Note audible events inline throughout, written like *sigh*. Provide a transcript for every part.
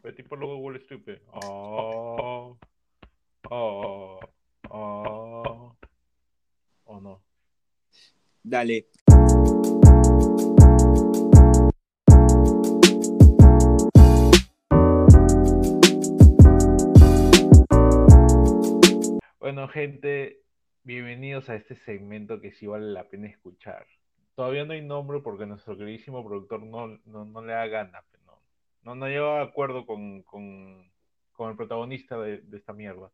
Pero tipo luego Wall Street. pe. Oh, oh, oh. ¿O no? Dale. Bueno, gente, bienvenidos a este segmento que sí vale la pena escuchar. Todavía no hay nombre porque nuestro queridísimo productor no, no, no le da gana, no, no, no llegó a acuerdo con, con, con el protagonista de, esta mierda.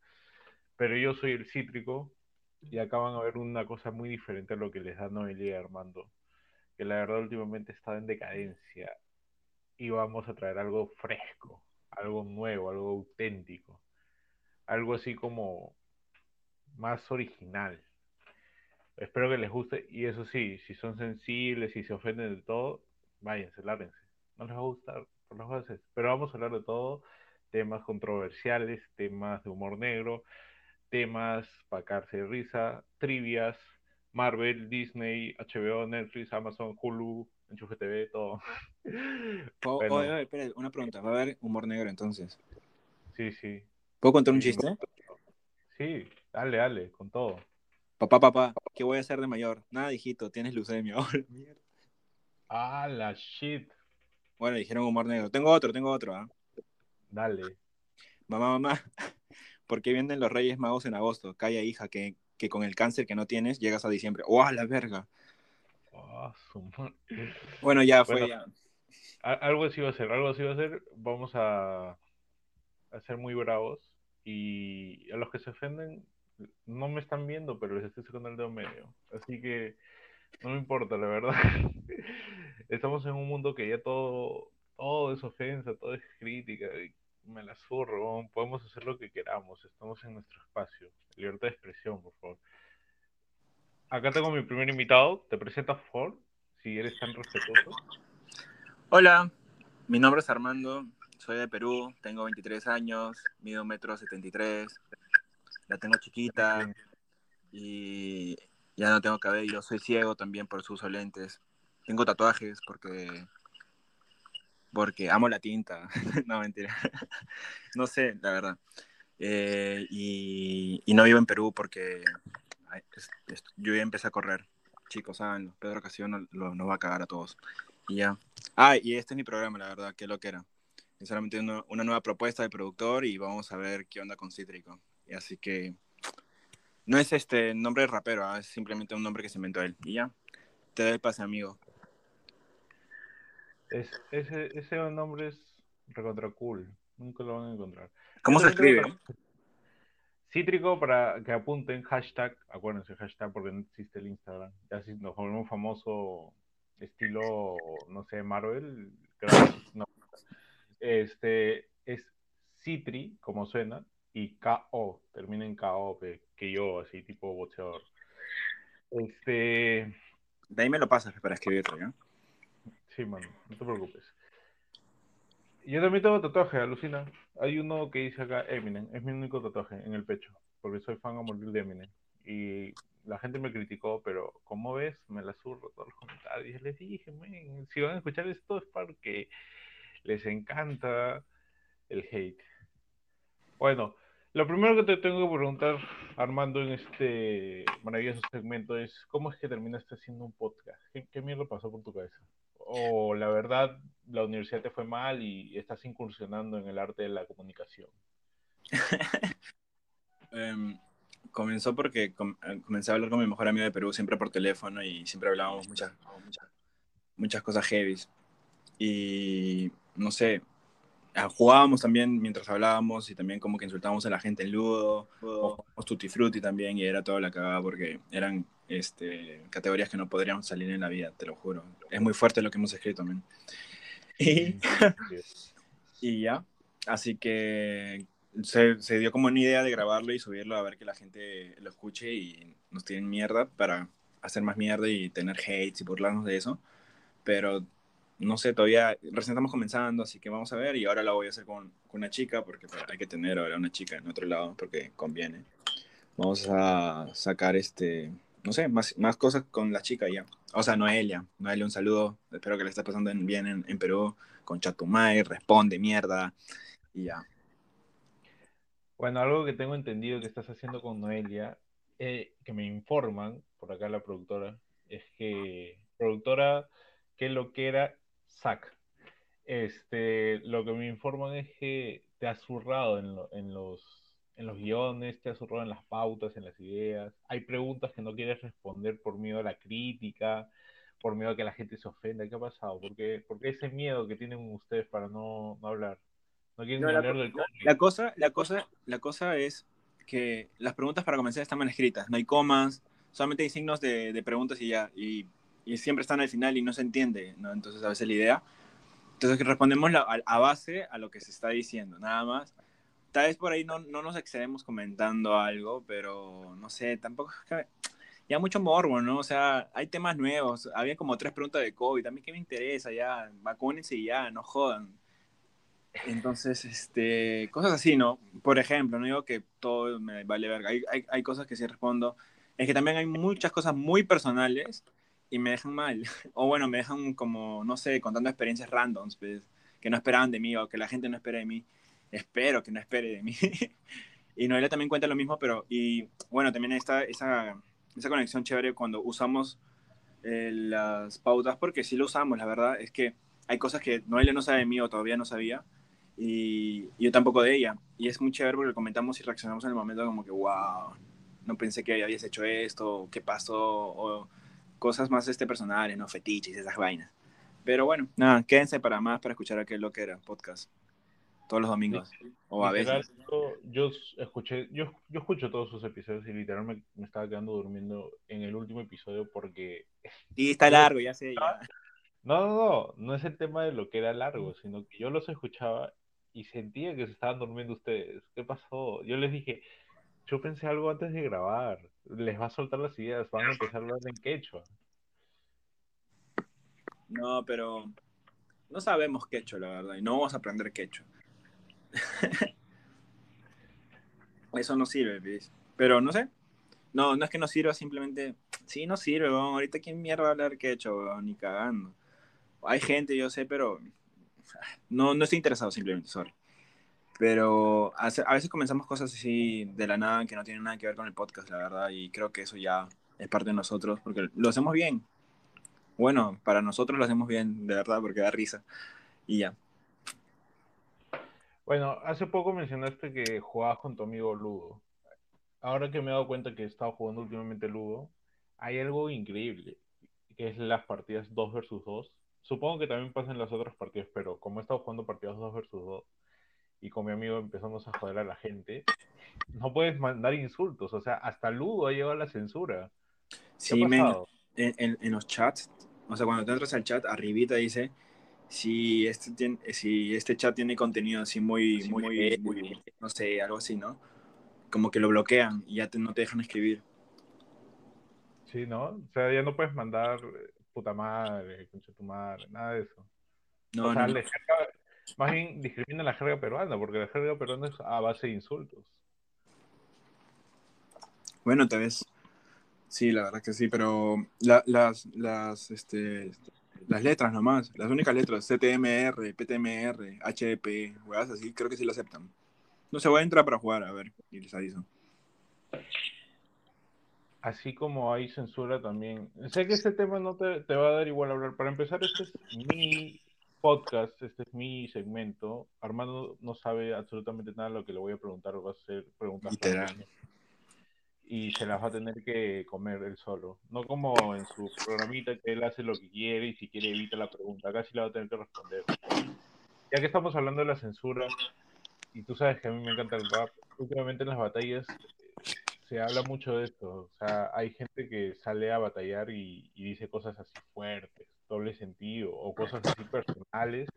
Pero yo soy el cítrico y acá van a ver una cosa muy diferente a lo que les da Noelia y Armando, que la verdad últimamente está en decadencia y vamos a traer algo fresco, algo nuevo, algo auténtico, algo así como más original. Espero que les guste y eso sí, si son sensibles, si se ofenden de todo, váyanse, lárguense. No les va a gustar, por las bases. Pero vamos a hablar de todo, temas controversiales, temas de humor negro, temas para caerse risa, trivias, Marvel, Disney, HBO, Netflix, Amazon, Hulu, Enchufe TV, todo. *laughs* Oh, Bueno. oye, espera, una pregunta. ¿Va a haber humor negro entonces? Sí, sí. ¿Puedo contar un Sí. chiste? Sí, dale, dale, con todo. Papá, papá, ¿qué voy a hacer de mayor? Nada, hijito, tienes leucemia. *laughs* Oh, la mierda. Ah, la shit. Bueno, dijeron humor negro. Tengo otro, tengo otro, ¿ah? Dale. Mamá, mamá, *laughs* ¿por qué vienen los Reyes Magos en agosto? Calla, hija, que, que con el cáncer que no tienes llegas a diciembre. ¡Oh, la verga! Madre. Bueno, ya fue, Bueno. ya. A- Algo así va a ser, algo así va a ser. Vamos a, a ser muy bravos. Y a los que se ofenden, no me están viendo, pero les estoy sacando el dedo medio. Así que no me importa, la verdad. *laughs* Estamos en un mundo que ya todo, todo es ofensa, todo es crítica. y me la zurro, podemos hacer lo que queramos. Estamos en nuestro espacio. Libertad de expresión, por favor. Acá tengo mi primer invitado. Te presento, por favor, si eres tan respetuoso. Hola, mi nombre es Armando, soy de Perú, tengo 23 años, mido metro 73, la tengo chiquita y ya no tengo cabello, soy ciego también por su uso lentes, tengo tatuajes porque porque amo la tinta, *laughs* no mentira, *laughs* no sé, la verdad, Eh, y, no vivo en Perú porque es- yo ya empecé a correr, chicos, saben, Pedro Castillo nos, nos va a cagar a todos. Y ya. Ah, y este es mi programa, la verdad, qué lo que era. Es solamente una, una nueva propuesta de productor y vamos a ver qué onda con Cítrico. Y así que no es este nombre de rapero, ah, es simplemente un nombre que se inventó él. Y ya, te doy el pase, amigo. Es, ese, ese nombre es recontra cool. Nunca lo van a encontrar. ¿Cómo se escribe? Cítrico para que apunten hashtag, acuérdense hashtag porque no existe el Instagram. Ya si nos volvemos famoso estilo, no sé, Marvel, no. Este es Citri, como suena, y KO, termina en KO, que, que yo, así tipo boxeador. Este, De ahí me lo pasas para escribirlo, ¿ya? Sí, mano, no te preocupes. Yo también tengo tatuaje, alucina. Hay uno que dice acá Eminem, es mi único tatuaje en el pecho, porque soy fan a morir de Eminem. Y la gente me criticó, pero como ves, me la zurro todos los comentarios. Les dije, men, si van a escuchar esto es porque les encanta el hate. Bueno, lo primero que te tengo que preguntar, Armando, en este maravilloso segmento es, ¿cómo es que terminaste haciendo un podcast? ¿Qué, qué mierda pasó por tu cabeza? O la verdad, la universidad te fue mal y estás incursionando en el arte de la comunicación. *laughs* Em, comenzó porque eh, comencé a hablar con mi mejor amigo de Perú, siempre por teléfono y siempre hablábamos muchas, muchas, muchas cosas heavy. Y no sé, jugábamos también mientras hablábamos y también como que insultábamos a la gente en Ludo, o Tutti Frutti también y era toda la cagada porque eran este, categorías que no podríamos salir en la vida, te lo juro. Es muy fuerte lo que hemos escrito también. Y, *laughs* *laughs* y ya, así que se, se dio como una idea de grabarlo y subirlo a ver que la gente lo escuche y nos tienen mierda para hacer más mierda y tener hates y burlarnos de eso. Pero no sé, todavía recién estamos comenzando, así que vamos a ver. Y ahora la voy a hacer con, con una chica, porque pues, hay que tener ahora una chica en otro lado, porque conviene. Vamos a sacar este, no sé, más, más cosas con la chica ya. O sea, Noelia. Noelia, un saludo. Espero que le esté pasando en- bien en, en Perú. Con Chatumay, responde, mierda. y ya. Bueno, algo que tengo entendido que estás haciendo con Noelia, eh, que me informan, por acá la productora, es que, productora, que lo que era SAC. Este, lo que me informan es que te has zurrado en, en, los, en los guiones, te has zurrado en las pautas, en las ideas. Hay preguntas que no quieres responder por miedo a la crítica, por miedo a que la gente se ofenda. ¿Qué ha pasado? ¿Por qué, ese miedo que tienen ustedes para no, no hablar? No quieren No, la, hablar del cómic. la cosa, la, cosa, la cosa es que las preguntas para comenzar están mal escritas. No hay comas, solamente hay signos de, de preguntas y ya. Y, y siempre están al final y no se entiende, ¿no? Entonces a veces la idea. Entonces respondemos la- a, a base a lo que se está diciendo, nada más. Tal vez por ahí no, no nos excedemos comentando algo, pero no sé, tampoco. Ya mucho morbo, ¿no? O sea, hay temas nuevos. Había como tres preguntas de COVID. A mí qué me interesa ya. Vacúnense y ya, no jodan. Entonces, este, cosas así, ¿no? Por ejemplo, no digo que todo me vale verga. Hay, hay, hay cosas que sí respondo. Es que también hay muchas cosas muy personales y me dejan mal. *laughs* O bueno, me dejan como, no sé, contando experiencias randoms, pues, que no esperaban de mí o que la gente no espera de mí. Espero que no espere de mí. *laughs* y Noelia también cuenta lo mismo, pero, y bueno, también está esa, esa conexión chévere cuando usamos eh, las pautas, porque sí lo usamos, la verdad, es que hay cosas que Noelia no sabe de mí o todavía no sabía, y, yo tampoco de ella. Y es muy chévere porque comentamos y reaccionamos en el momento como que, wow, no pensé que habías hecho esto, qué pasó, o cosas más este personales, ¿no? Fetiches, esas vainas. Pero bueno, nada, quédense para más para escuchar aquel lo que era podcast. Todos los domingos. O a Literal, veces. yo, yo escuché, yo, yo escucho todos sus episodios y literal me, me estaba quedando durmiendo en el último episodio porque *laughs* Y está largo, ya sé. Ya. no, no, no, no es el tema de lo que era largo, sino que yo los escuchaba y sentía que se estaban durmiendo ustedes. ¿Qué pasó? Yo les dije, yo pensé algo antes de grabar, les va a soltar las ideas, van a empezar a hablar en quechua. No, pero no sabemos quechua, la verdad, y no vamos a aprender quechua. *laughs* Eso no sirve, ¿ves? Pero no sé. No, no es que no sirva, simplemente. Sí, no sirve, weón. Ahorita quién mierda hablar quechua, weón, ni cagando. Hay gente, yo sé, pero. No, no estoy interesado simplemente, sorry. Pero a veces comenzamos cosas así de la nada que no tienen nada que ver con el podcast, la verdad, y creo que eso ya es parte de nosotros, porque lo hacemos bien. Bueno, para nosotros lo hacemos bien, de verdad, porque da risa. Y ya. Bueno, hace poco mencionaste que jugabas con tu amigo Ludo. Ahora que me he dado cuenta que he estado jugando últimamente Ludo, hay algo increíble, que es las partidas 2 versus 2. Supongo que también pasa en las otras partidas, pero como he estado jugando partidas 2 versus 2 y con mi amigo empezamos a joder a la gente, no puedes mandar insultos, o sea, hasta Ludo ha llegado a la censura. ¿Qué Sí, ha men, en, en- en los chats, o sea, cuando te entras al chat, arribita dice si este, tiene, si este chat tiene contenido así muy, muy, muy, no sé, algo así, ¿no? Como que lo bloquean y ya te- no te dejan escribir. Sí, ¿no? O sea, ya no puedes mandar eh, puta madre, concha tu madre, nada de eso. No, o sea, no, no. le jerga- más bien discrimina la jerga peruana, porque la jerga peruana es a base de insultos. Bueno, tal vez. Sí, la verdad que sí, pero la- las, las, este, las letras nomás, las únicas letras, CTMR, PTMR, HDP, juegas así, creo que sí lo aceptan. No se voy a entrar para jugar, a ver, y les aviso. Así como hay censura también. Sé que este tema no te, te va a dar igual hablar. Para empezar, este es mi podcast, este es mi segmento. Armando no sabe absolutamente nada de lo que le voy a preguntar, va a ser preguntas y se las va a tener que comer él solo. No como en su programita que él hace lo que quiere y si quiere evita la pregunta. Acá sí la va a tener que responder. Ya que estamos hablando de la censura, y tú sabes que a mí me encanta el rap, últimamente en las batallas eh, se habla mucho de esto. O sea, hay gente que sale a batallar y, y dice cosas así fuertes, doble sentido, o cosas así personales,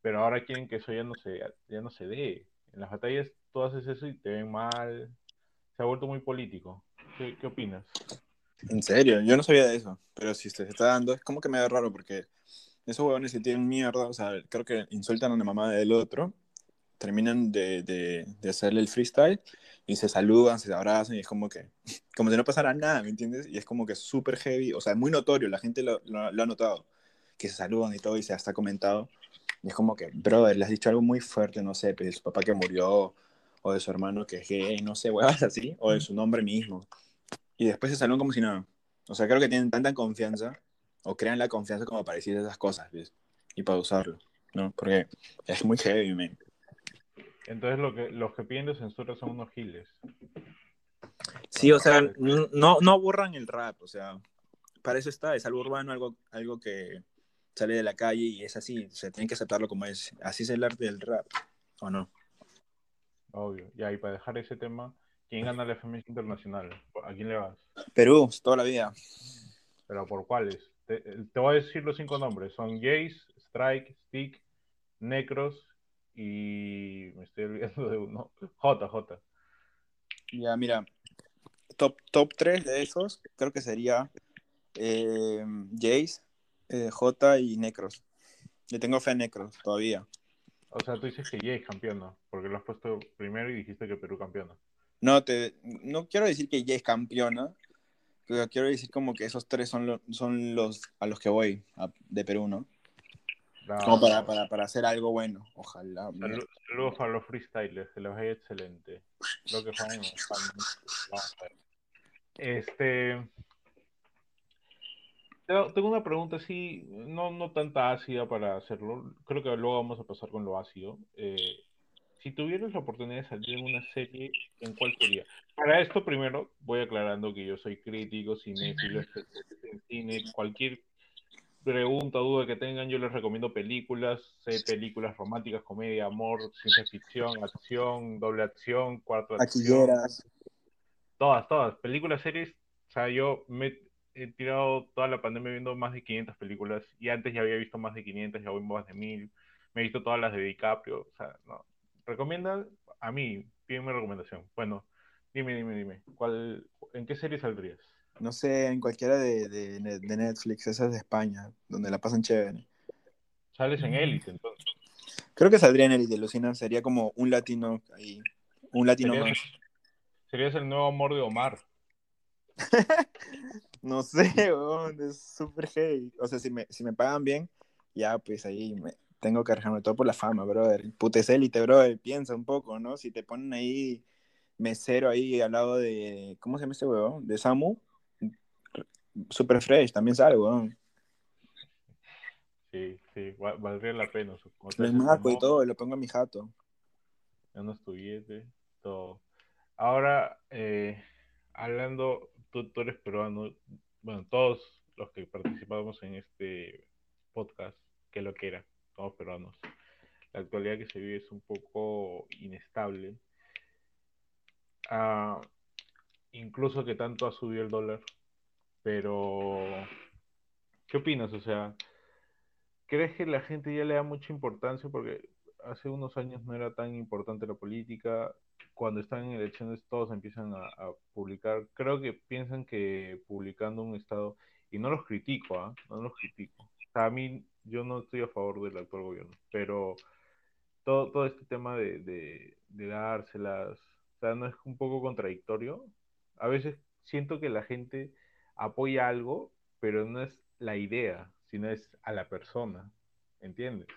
pero ahora quieren que eso ya no se, ya no se dé. En las batallas tú haces eso y te ven mal. Se ha vuelto muy político. ¿Qué, qué opinas? En serio, yo no sabía de eso, pero si se está dando, es como que me da raro porque esos huevones que tienen mierda, o sea, creo que insultan a la mamá del otro, terminan de, de, de el freestyle y se saludan, se abrazan y es como que, *laughs* como si no pasara nada, ¿me entiendes? Y es como que súper heavy, o sea, muy notorio, la gente lo, lo, lo ha notado, que se saludan y todo y se hasta comentado. Y es como que, brother, le has dicho algo muy fuerte, no sé, pues, de su papá que murió, o de su hermano que es gay, no sé, huevas así, o de su nombre mismo. Y después se salieron como si nada. O sea, creo que tienen tanta confianza, o crean la confianza como para decir esas cosas, ¿ves? Y para usarlo, ¿no? Porque es muy heavy, man. Entonces lo que, los que piden de censura son unos giles. Sí, o sea, no, no aburran el rap, o sea, para eso está, es algo urbano, algo, algo que sale de la calle y es así, se tiene que aceptarlo como es. Así es el arte del rap, ¿o no? Obvio. Ya, y para dejar ese tema, ¿quién gana la FMS Internacional? ¿A quién le vas? Perú, toda la vida. ¿Pero por cuáles? Te, voy a decir los cinco nombres. Son Jace, Strike, Stick, Necros y... Me estoy olvidando de uno. *laughs* JJ. Ya, mira. Top, top 3 de esos creo que sería eh, Jace, eh, J y Necros. Le tengo fe a Necros todavía. O sea, tú dices que Jace campeona, porque lo has puesto primero y dijiste que Perú campeona. No, te, no quiero decir que Jace campeona, pero quiero decir como que esos tres son, son los a los que voy de Perú, ¿no? Como para, para, para, hacer algo bueno, ojalá. Saludos para los freestylers, que los hay excelente. Creo que son, *laughs* Este, tengo una pregunta así, no, no tanta ácida para hacerlo. Creo que luego vamos a pasar con lo ácido. Eh, si tuvieras la oportunidad de salir en una serie, ¿en cuál sería? Para esto, primero, voy aclarando que yo soy crítico, cinéfilo, en cine, cualquier pregunta, duda que tengan, yo les recomiendo películas, sé películas románticas, comedia, amor, ciencia ficción, acción, doble acción, cuarto acción. Todas, todas, películas, series. O sea, yo me, he tirado toda la pandemia viendo más de 500 películas y antes ya había visto más de 500, ya voy más de 1000. Me he visto todas las de DiCaprio. O sea, no. Recomienda a mí, pídeme recomendación. Bueno, dime, dime, dime. ¿cuál, ¿En qué serie saldrías? No sé, en cualquiera de, de, de Netflix, esas de España, donde la pasan chévere. Sales en Elite, entonces. Creo que saldría en Elite, Lucina. Sería como un latino ahí. Un latino más. Serías el nuevo amor de Omar. *laughs* no sé, es súper heavy. O sea, si me, si me pagan bien, ya pues ahí me, tengo que arriesgarme todo por la fama, brother. Putes élite, brother, piensa un poco, ¿no? Si te ponen ahí mesero ahí al lado de, ¿cómo se llama ese huevón? De Samu, super fresh, también sale, weón. Sí, sí, valdría la pena. Lo marco y todo, lo pongo en mi jato. Ya no estuviese, todo. Ahora, eh, hablando tú, eres peruano, bueno, todos los que participamos en este podcast, que lo que era, todos peruanos. La actualidad que se vive es un poco inestable. Ah, incluso que tanto ha subido el dólar. Pero, ¿qué opinas? O sea, ¿crees que la gente ya le da mucha importancia? Porque hace unos años no era tan importante la política, cuando están en elecciones todos empiezan a, publicar, creo que piensan que publicando un estado, y no los critico, ¿ah? no los critico. a mí yo no estoy a favor del actual gobierno, pero todo, todo este tema de, de, de dárselas, o sea, no es un poco contradictorio. A veces siento que la gente apoya algo, pero no es la idea, sino es a la persona, ¿entiendes?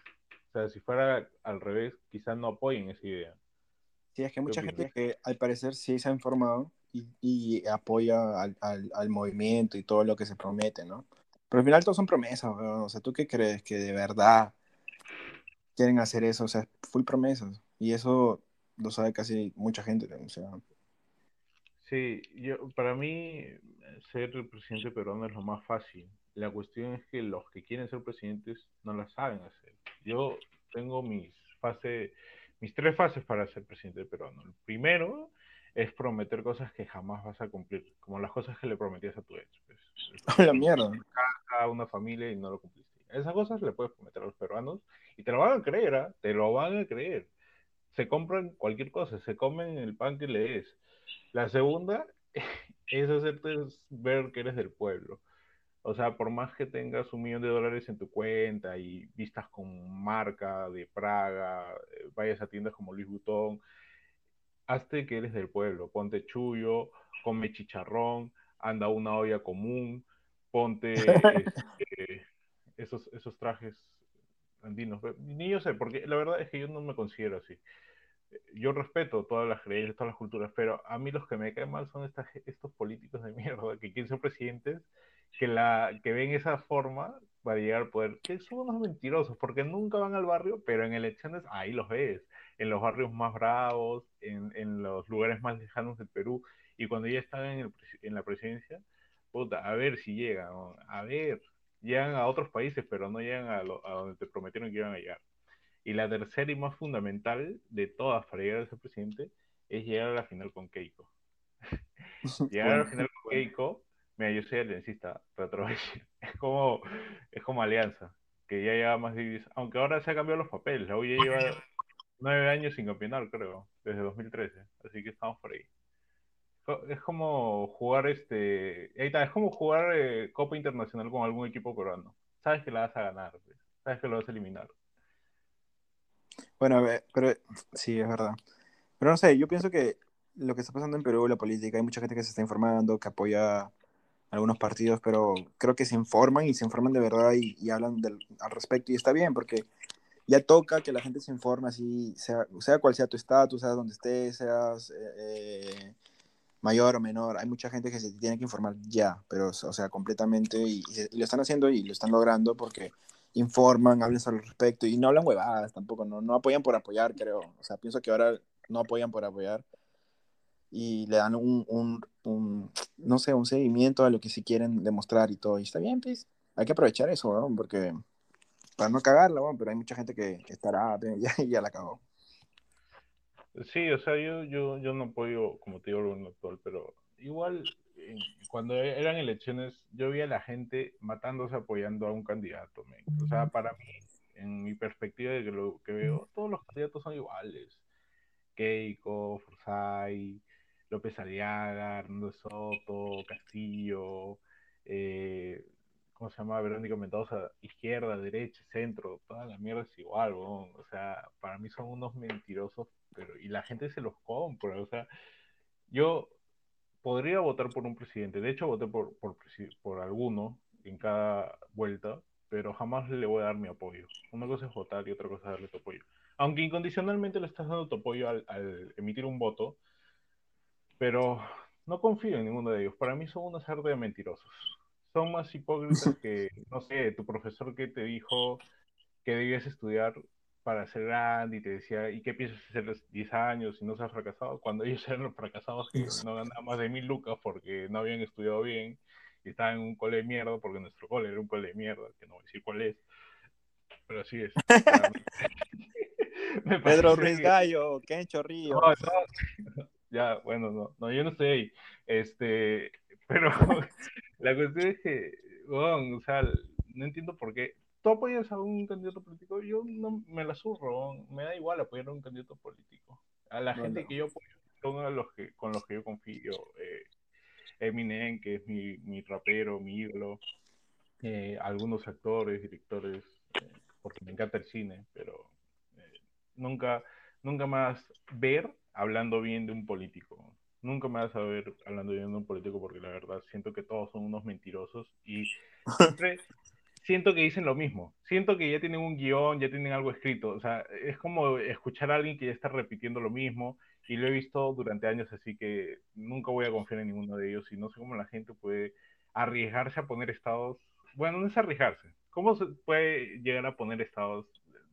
O sea, si fuera al revés, quizás no apoyen esa idea. Sí, es que mucha gente que al parecer sí se ha informado y, apoya al, al, movimiento y todo lo que se promete, ¿no? Pero al final todo son promesas, o sea, ¿tú qué crees? Que de verdad quieren hacer eso, o sea, full promesas. Y eso lo sabe casi mucha gente, o sea. Sí, yo, para mí ser presidente peruano es lo más fácil. La cuestión es que los que quieren ser presidentes no la saben hacer. Yo tengo mis fases mis tres fases para ser presidente peruano. El primero es prometer cosas que jamás vas a cumplir, como las cosas que le prometías a tu ex. Pues. *laughs* la mierda. Una casa, una familia y no lo cumpliste. Esas cosas le puedes prometer a los peruanos y te lo van a creer, ¿ah? te lo van a creer. Se compran cualquier cosa, se comen el pan que le des. La segunda *laughs* es hacerte ver que eres del pueblo. O sea, por más que tengas un millón de dólares en tu cuenta y vistas con marca de Praga, eh, vayas a tiendas como Luis Vuitton, hazte que eres del pueblo, ponte chullo, come chicharrón, anda una olla común, ponte *laughs* este, esos, esos trajes andinos. Ni yo sé, porque la verdad es que yo no me considero así. Yo respeto todas las creencias, todas las culturas, pero a mí los que me caen mal son estas, estos políticos de *laughs* mierda que quieren ser presidentes, que, la, que ven esa forma para llegar al poder, que son unos mentirosos, porque nunca van al barrio, pero en elecciones ahí los ves, en los barrios más bravos, en, los lugares más lejanos del Perú, y cuando ya están en, el, en la presidencia, puta, a ver si llegan, a ver, llegan a otros países, pero no llegan a, lo, a, donde te prometieron que iban a llegar. Y la tercera y más fundamental de todas para llegar a ser presidente es llegar a la final con Keiko. *laughs* llegar a la final con Keiko, mira, yo soy aliancista, *laughs* es como, es como alianza, que ya lleva más de aunque ahora se han cambiado los papeles, la U ya lleva nueve años sin campeonar, creo, desde 2013, así que estamos por ahí es como jugar este. Ahí está, es como jugar eh, Copa Internacional con algún equipo peruano. Sabes que la vas a ganar, pues. sabes que lo vas a eliminar. Bueno, pero sí, es verdad. Pero no sé, yo pienso que lo que está pasando en Perú, la política, hay mucha gente que se está informando, que apoya algunos partidos, pero creo que se informan y se informan de verdad y, hablan al respecto. Y está bien, porque ya toca que la gente se informe así, sea, sea cual sea tu estatus, sea donde estés, seas. Eh, mayor o menor, hay mucha gente que se tiene que informar ya, pero, o sea, completamente, y, lo están haciendo y lo están logrando porque informan, hablan sobre respecto, y no hablan huevadas tampoco, no, no apoyan por apoyar, creo, o sea, pienso que ahora no apoyan por apoyar, y le dan un, un, un no sé, un seguimiento a lo que sí quieren demostrar y todo, y está bien, pues, hay que aprovechar eso, ¿no? porque para no cagarla, pero hay mucha gente que, estará, *laughs* ya, ya la cagó. Sí, o sea, yo, yo, yo no apoyo, como te digo, gobierno actual, pero igual cuando eran elecciones yo vi a la gente matándose apoyando a un candidato. O sea, para mí, en mi perspectiva de que lo que veo, todos los candidatos son iguales. Keiko, Forsay, López Aliaga, Hernando Soto, Castillo, eh, ¿cómo se llama? Verónica Mendoza, izquierda, derecha, centro, toda la mierda es igual, o sea, para mí son unos mentirosos, pero y la gente se los compra, o sea, yo podría votar por un presidente, de hecho voté por, por, por alguno en cada vuelta, pero jamás le voy a dar mi apoyo. Una cosa es votar y otra cosa es darle tu apoyo. Aunque incondicionalmente le estás dando tu apoyo al, al emitir un voto, pero no confío en ninguno de ellos. Para mí son una serie de mentirosos son más hipócritas *laughs* que, no sé, tu profesor que te dijo que debías estudiar para ser grande y te decía, ¿y qué piensas hacer los 10 años si no se ha fracasado? Cuando ellos *laughs* eran los fracasados que no ganaban más de mil lucas porque no habían estudiado bien y estaban en un cole de mierda, porque nuestro cole era un cole de mierda, que no voy a decir cuál es, pero así es. *laughs* *laughs* Pedro Ruiz Gallo, Kencho Río. ya, bueno, no, no, yo no estoy ahí. Este, pero la cuestión es que, o sea, no entiendo por qué. ¿Tú apoyas a un candidato político? Yo no me la surro, me da igual apoyar a un candidato político. A la gente que yo apoyo son los que, con los que yo confío. Eh, Eminem, que es mi, mi rapero, mi ídolo. Eh, algunos actores, directores, eh, porque me encanta el cine, pero nunca, nunca más ver hablando bien de un político nunca me vas a ver hablando de un político porque la verdad siento que todos son unos mentirosos y siempre siento que dicen lo mismo. Siento que ya tienen un guion, ya tienen algo escrito. O sea, es como escuchar a alguien que ya está repitiendo lo mismo y lo he visto durante años, así que nunca voy a confiar en ninguno de ellos y no sé cómo la gente puede arriesgarse a poner estados. Bueno, no es arriesgarse. ¿Cómo se puede llegar a poner estados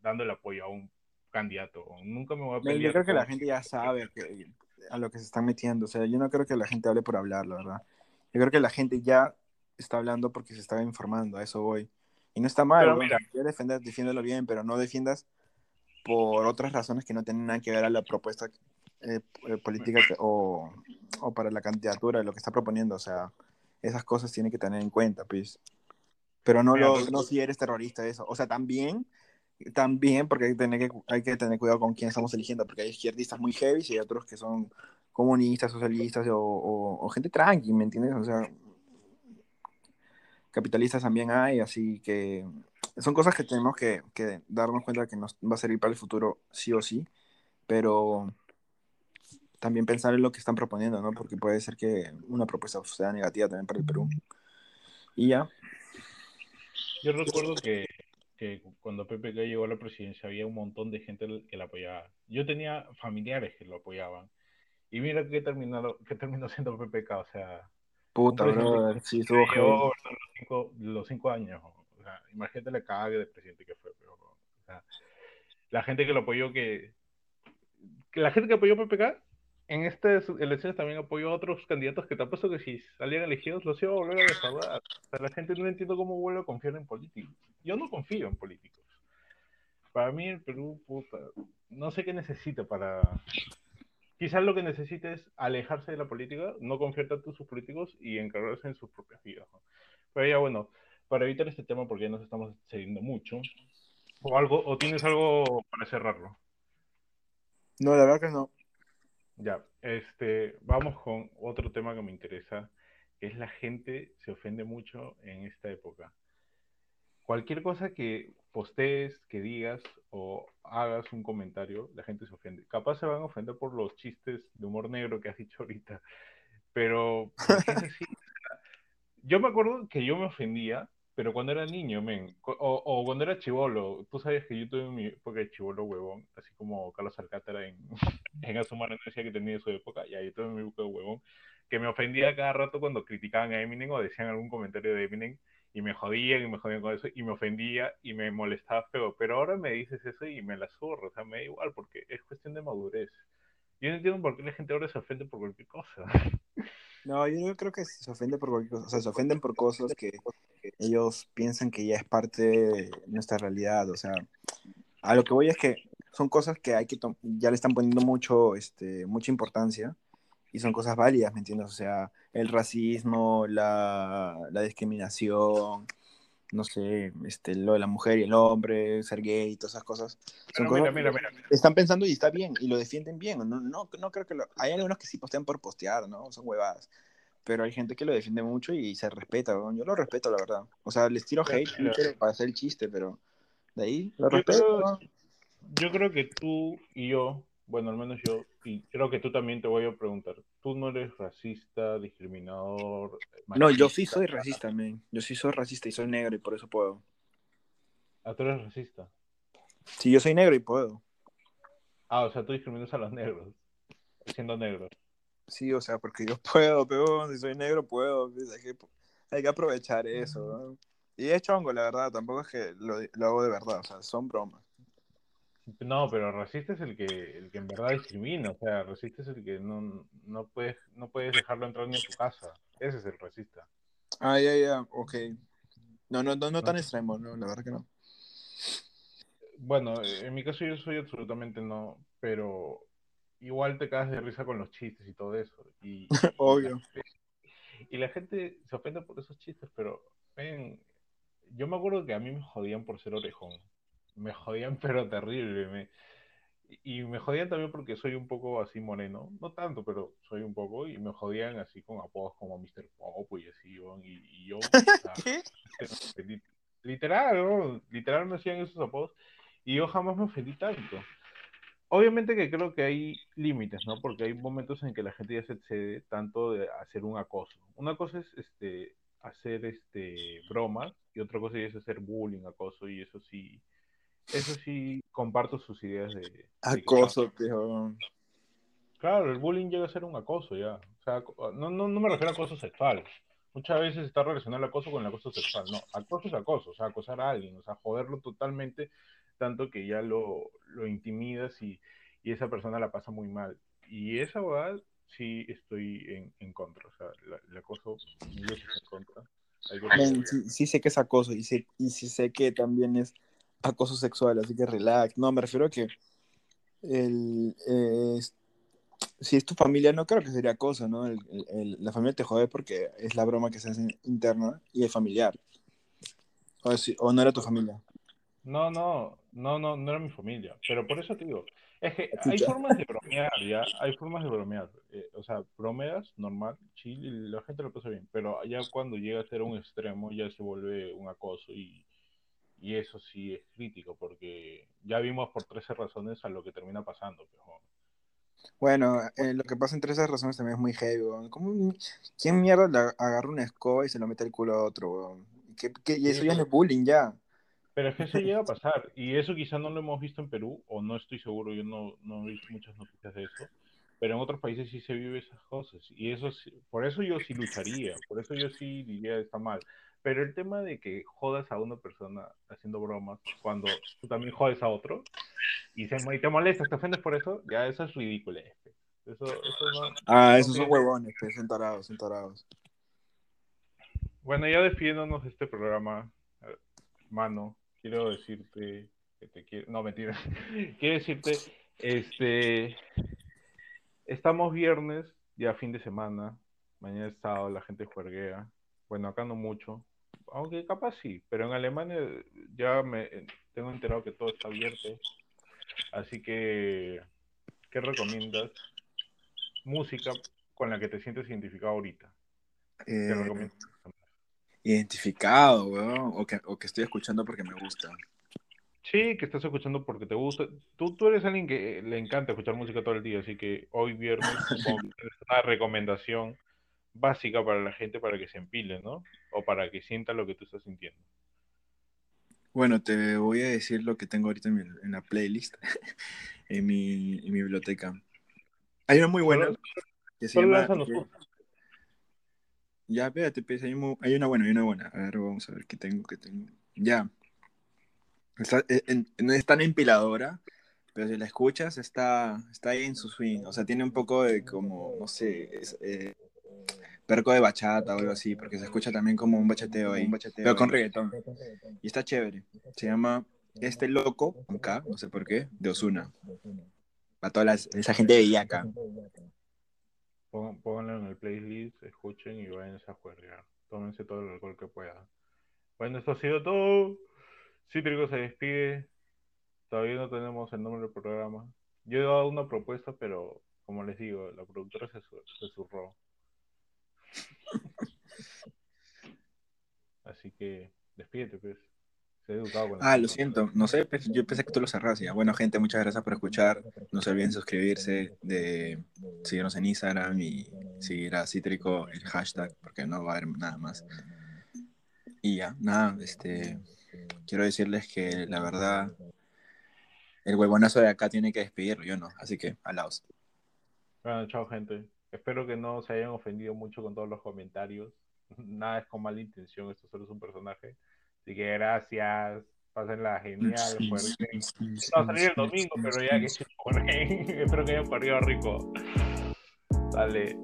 dando el apoyo a un candidato? Nunca me voy a pelear. Yo creo que la gente ya sabe que a lo que se están metiendo. O sea, yo no creo que la gente hable por hablar, la verdad. Yo creo que la gente ya está hablando porque se está informando, a eso voy. Y no está mal, mira, defender, defiéndelo bien, pero no defiendas por otras razones que no tienen nada que ver a la propuesta eh, eh, política o, o, para la candidatura lo que está proponiendo. O sea, esas cosas tienen que tener en cuenta, pues. Pero no, lo, no si eres terrorista, eso. O sea, también también porque hay que, tener que, hay que tener cuidado con quién estamos eligiendo, porque hay izquierdistas muy heavy y hay otros que son comunistas, socialistas o, o, gente tranqui, ¿me entiendes? O sea, capitalistas también hay, así que son cosas que tenemos que, que, darnos cuenta que nos va a servir para el futuro sí o sí, pero también pensar en lo que están proponiendo, ¿no? Porque puede ser que una propuesta sea negativa también para el Perú. Y ya. Yo recuerdo que que cuando PPK llegó a la presidencia había un montón de gente que la apoyaba. Yo tenía familiares que lo apoyaban. Y mira qué terminó, qué terminó siendo PPK, o sea... Puta, bro, sí, estuvo los, cinco, los cinco años. O sea, imagínate la caga de presidente que fue. Pero, o sea, la gente que lo apoyó, que, que la gente que apoyó PPK en estas elecciones también apoyó a otros candidatos que te apuesto que si salían elegidos los iba a volver a defraudar. O sea, la gente no entiende cómo vuelve a confiar en políticos. Yo no confío en políticos. Para mí el Perú, puta, no sé qué necesita para... Quizás lo que necesita es alejarse de la política, no confiar tanto en sus políticos y encargarse en sus propias vidas. Pero ya bueno, para evitar este tema, porque ya nos estamos excediendo mucho, o algo, o tienes algo para cerrarlo. No, la verdad que no. Ya, este, vamos con otro tema que me interesa, que es la gente se ofende mucho en esta época. Cualquier cosa que postees, que digas o hagas un comentario, la gente se ofende. Capaz se van a ofender por los chistes de humor negro que has dicho ahorita, pero yo me acuerdo que yo me ofendía pero cuando era niño, men, o, o, cuando era chivolo, tú sabes que yo tuve mi época de chivolo huevón, así como Carlos Alcántara en, *laughs* en Asumar decía que tenía su época, y ahí tuve mi época de huevón, que me ofendía cada rato cuando criticaban a Eminem o decían algún comentario de Eminem, y me jodían y me jodían con eso, y me ofendía y me molestaba feo, pero ahora me dices eso y me la zurro, o sea, me da igual, porque es cuestión de madurez. Yo no entiendo por qué la gente ahora se ofende por cualquier cosa. *laughs* No, yo creo que se ofende por cualquier cosa, o sea, se ofenden por cosas que ellos piensan que ya es parte de nuestra realidad, o sea, a lo que voy es que son cosas que hay que ya le están poniendo mucho, este, mucha importancia y son cosas válidas, ¿me entiendes? O sea, el racismo, la, la discriminación, no sé, este, lo de la mujer y el hombre, ser gay, y todas esas cosas. Son mira, mira, mira, Están pensando y está bien, y lo defienden bien. No, no, no creo que lo... Hay algunos que sí postean por postear, ¿no? Son huevadas pero hay gente que lo defiende mucho y se respeta, yo lo respeto, la verdad. O sea, les tiro hate para hacer el chiste, pero de ahí lo respeto. yo creo que tú y yo, bueno, al menos yo, creo que tú también te voy a preguntar, tú no eres racista, discriminador. no, yo sí soy racista, man. Yo sí soy racista y soy negro y por eso puedo. Ah, tú eres racista. Sí, yo soy negro y puedo. Ah, o sea, tú discriminas a los negros, siendo negro. Sí, o sea, porque yo puedo, pero si soy negro puedo. Hay que, hay que aprovechar eso. Y es chongo, la verdad, tampoco es que lo, lo, hago de verdad, o sea, son bromas. No, pero racista es el que, el que en verdad discrimina, o sea, racista es el que no, no, puedes, no puedes dejarlo entrar ni a tu casa. Ese es el racista. Ah, ya, ya, ok. No, no, no, no tan extremo, no, la verdad que no. Bueno, en mi caso yo soy absolutamente no, pero igual te cagas de risa con los chistes y todo eso. Y, *laughs* Obvio. Y la, gente, se ofende por esos chistes, pero ven, yo me acuerdo que a mí me jodían por ser orejón. Me jodían, *laughs* pero terrible. y me jodían también porque soy un poco así moreno. No tanto, pero soy un poco. Y me jodían así con apodos como Mr. Pop y así. Y, yo. *laughs* *laughs* literal, literal me hacían esos apodos. Y yo jamás me ofendí tanto. Obviamente que creo que hay límites, ¿no? Porque hay momentos en que la gente ya se excede tanto de hacer un acoso. Una cosa es este hacer este bromas y otra cosa es hacer bullying, acoso y eso sí eso sí comparto sus ideas de, acoso, tío. Claro, el bullying llega a ser un acoso ya. O sea, no, no, no me refiero a acoso sexual. Muchas veces está relacionado el acoso con el acoso sexual. No, acoso es acoso, o sea, acosar a alguien, o sea, joderlo totalmente tanto que ya lo, lo intimidas y, y, esa persona la pasa muy mal. Y esa verdad sí estoy en, en contra, o sea, el acoso yo en contra. sí, sé que es acoso y, sé, y sí sé que también es acoso sexual, así que relax. No, me refiero a que el, si es tu familia, no creo que sería acoso, ¿no? El, el, la familia te jode porque es la broma que se hace interna y es familiar. O, si, o no era tu familia. No, no, no, no, no era mi familia, pero por eso te digo, es que hay formas de bromear, ya, hay formas de bromear, eh, o sea, bromeas normal, chill, y la gente lo pasa bien, pero ya cuando llega a ser un extremo ya se vuelve un acoso y, y eso sí es crítico, porque ya vimos por 13 razones a lo que termina pasando. Pero... Bueno, eh, lo que pasa en 13 razones también es muy heavy, ¿Cómo, ¿Quién mierda le agarra una escoba y se lo mete el culo a otro, ¿Qué, qué? y eso ya no es bullying, ya. Pero es que eso llega a *laughs* pasar, y eso quizá no lo hemos visto en Perú, o no estoy seguro, yo no, no he visto muchas noticias de eso, pero en otros países sí se vive esas cosas, y eso por eso yo sí lucharía, por eso yo sí diría está mal. Pero el tema de que jodas a una persona haciendo bromas cuando tú también jodes a otro y, se, y te molestas, te ofendes por eso, ya eso es ridículo. Este. Eso, eso no, ah, esos son huevones, que son tarados, son tarados. Bueno, ya despidiéndonos de este programa, mano, quiero decirte que te quiero. No, mentira. *laughs* quiero decirte, este. Estamos viernes, ya fin de semana. Mañana es sábado, la gente juerguea. Bueno, acá no mucho. Aunque capaz sí, pero en Alemania ya me tengo enterado que todo está abierto. Así que, ¿qué recomiendas? Música con la que te sientes identificado ahorita. ¿Qué eh, recomiendas? identificado, weón, o que, o que estoy escuchando porque me gusta. Sí, que estás escuchando porque te gusta. Tú, tú eres alguien que le encanta escuchar música todo el día, así que hoy viernes es una recomendación básica para la gente para que se empile, ¿no? O para que sienta lo que tú estás sintiendo. Bueno, te voy a decir lo que tengo ahorita en, la playlist, *laughs* en, mi, en mi biblioteca. Hay una muy buena que se llama... Ya, espérate, pues, hay, una buena, hay una buena. A ver, vamos a ver qué tengo, qué tengo. Ya. Eh, no es tan empiladora, pero si la escuchas, está, está ahí en su swing. O sea, tiene un poco de como, no sé, eh, perco de bachata o algo así, porque se escucha también como un bachateo ahí, un bachateo pero con reggaetón. Y está chévere. Se llama Este Loco, con K, no sé por qué, de Osuna. Para toda esa gente de acá pónganlo en el playlist, escuchen y vayan a jugar. Tómense todo el alcohol que puedan. Bueno, esto ha sido todo. Cítrico se despide. Todavía no tenemos el nombre del programa. Yo he dado una propuesta, pero como les digo, la productora se, se zurró. Así que despídete, pues ah, lo siento, no sé, pues, yo pensé que tú lo cerras ya. Bueno, gente, muchas gracias por escuchar. No se olviden suscribirse, de seguirnos en Instagram y seguir a Cítrico el hashtag, porque no va a haber nada más. Y ya, nada, este, quiero decirles que la verdad, el huevonazo de acá tiene que despedirlo, yo no, así que, alaos. Bueno, chao, gente. Espero que no se hayan ofendido mucho con todos los comentarios. *laughs* Nada es con mala intención, esto solo es un personaje. Así que gracias. Pásenla genial. no va a salir el domingo, pero ya que se *laughs* Espero que hayan corrido rico. Dale.